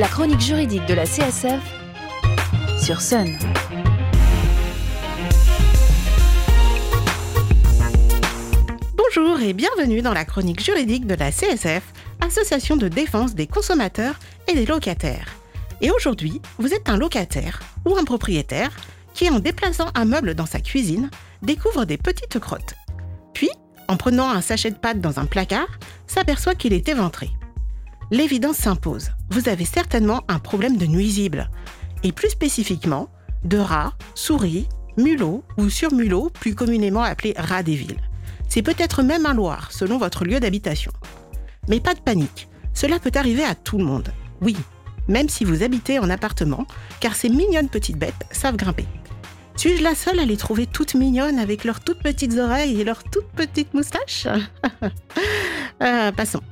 La chronique juridique de la CSF sur Sun. Bonjour et bienvenue dans la chronique juridique de la CSF, Association de défense des consommateurs et des locataires. Et aujourd'hui, vous êtes un locataire ou un propriétaire qui, en déplaçant un meuble dans sa cuisine, découvre des petites crottes. Puis, en prenant un sachet de pâte dans un placard, s'aperçoit qu'il est éventré. L'évidence s'impose. Vous avez certainement un problème de nuisible. Et plus spécifiquement, de rats, souris, mulots ou surmulots, plus communément appelés rats des villes. C'est peut-être même un loir, selon votre lieu d'habitation. Mais pas de panique, cela peut arriver à tout le monde. Oui, même si vous habitez en appartement, car ces mignonnes petites bêtes savent grimper. Suis-je la seule à les trouver toutes mignonnes avec leurs toutes petites oreilles et leurs toutes petites moustaches? Euh, Passons.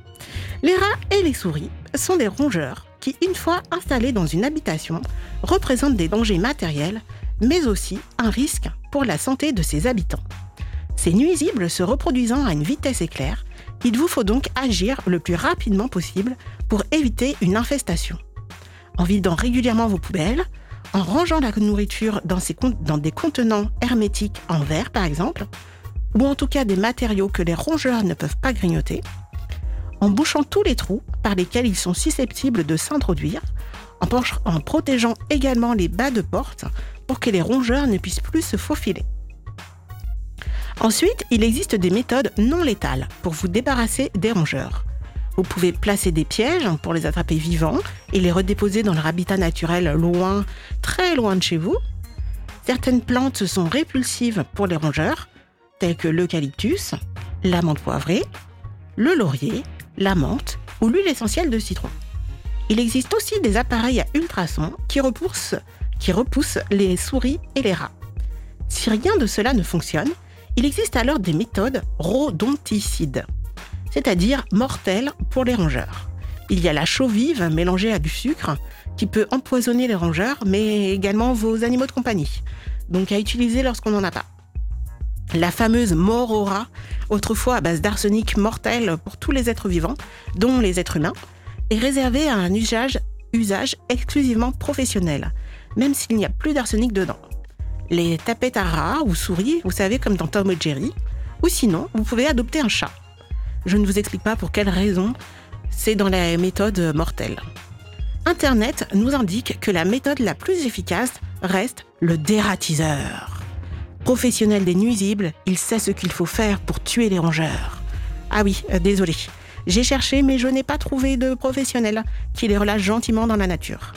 Les rats et les souris sont des rongeurs qui, une fois installés dans une habitation, représentent des dangers matériels, mais aussi un risque pour la santé de ses habitants. Ces nuisibles se reproduisant à une vitesse éclair, il vous faut donc agir le plus rapidement possible pour éviter une infestation. En vidant régulièrement vos poubelles, en rangeant la nourriture dans, dans des contenants hermétiques en verre par exemple, ou en tout cas des matériaux que les rongeurs ne peuvent pas grignoter, en bouchant tous les trous par lesquels ils sont susceptibles de s'introduire, en, protégeant également les bas de porte pour que les rongeurs ne puissent plus se faufiler. Ensuite, il existe des méthodes non létales pour vous débarrasser des rongeurs. Vous pouvez placer des pièges pour les attraper vivants et les redéposer dans leur habitat naturel loin, très loin de chez vous. Certaines plantes sont répulsives pour les rongeurs, telles que l'eucalyptus, la menthe poivrée, le laurier, la menthe ou l'huile essentielle de citron. Il existe aussi des appareils à ultrasons qui repoussent, les souris et les rats. Si rien de cela ne fonctionne, il existe alors des méthodes rhodonticides, c'est-à-dire mortelles pour les rongeurs. Il y a la chaux vive mélangée à du sucre qui peut empoisonner les rongeurs, mais également vos animaux de compagnie, donc à utiliser lorsqu'on n'en a pas. La fameuse mort au rat, autrefois à base d'arsenic mortel pour tous les êtres vivants, dont les êtres humains, est réservée à un usage, usage exclusivement professionnel, même s'il n'y a plus d'arsenic dedans les tapettes à rats ou souris, vous savez, comme dans Tom et Jerry. Ou sinon, vous pouvez adopter un chat. Je ne vous explique pas pour quelle raison, c'est dans la méthode mortelle. Internet nous indique que la méthode la plus efficace reste le dératiseur. Professionnel des nuisibles, il sait ce qu'il faut faire pour tuer les rongeurs. Ah oui, euh, désolé. J'ai cherché mais je n'ai pas trouvé de professionnel qui les relâche gentiment dans la nature.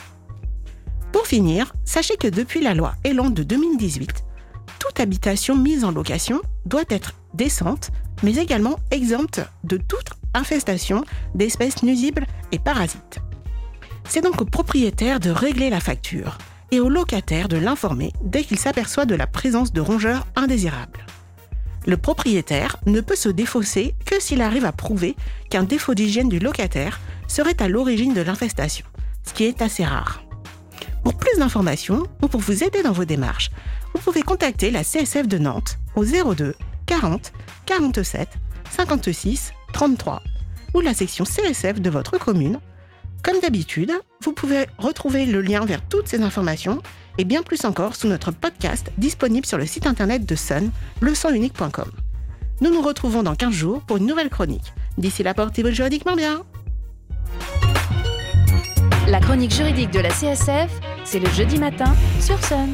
Pour finir, sachez que depuis la loi Elan de 2018, toute habitation mise en location doit être décente, mais également exempte de toute infestation d'espèces nuisibles et parasites. C'est donc au propriétaire de régler la facture et au locataire de l'informer dès qu'il s'aperçoit de la présence de rongeurs indésirables. Le propriétaire ne peut se défausser que s'il arrive à prouver qu'un défaut d'hygiène du locataire serait à l'origine de l'infestation, ce qui est assez rare. Pour plus d'informations ou pour vous aider dans vos démarches, vous pouvez contacter la CSF de Nantes au 02 40 47 56 33 ou la section CSF de votre commune. Comme d'habitude, vous pouvez retrouver le lien vers toutes ces informations et bien plus encore sous notre podcast disponible sur le site internet de Sun, leçonunique.com. Nous nous retrouvons dans 15 jours pour une nouvelle chronique. D'ici là, portez-vous juridiquement bien. La chronique juridique de la CSF c'est le jeudi matin sur Sun.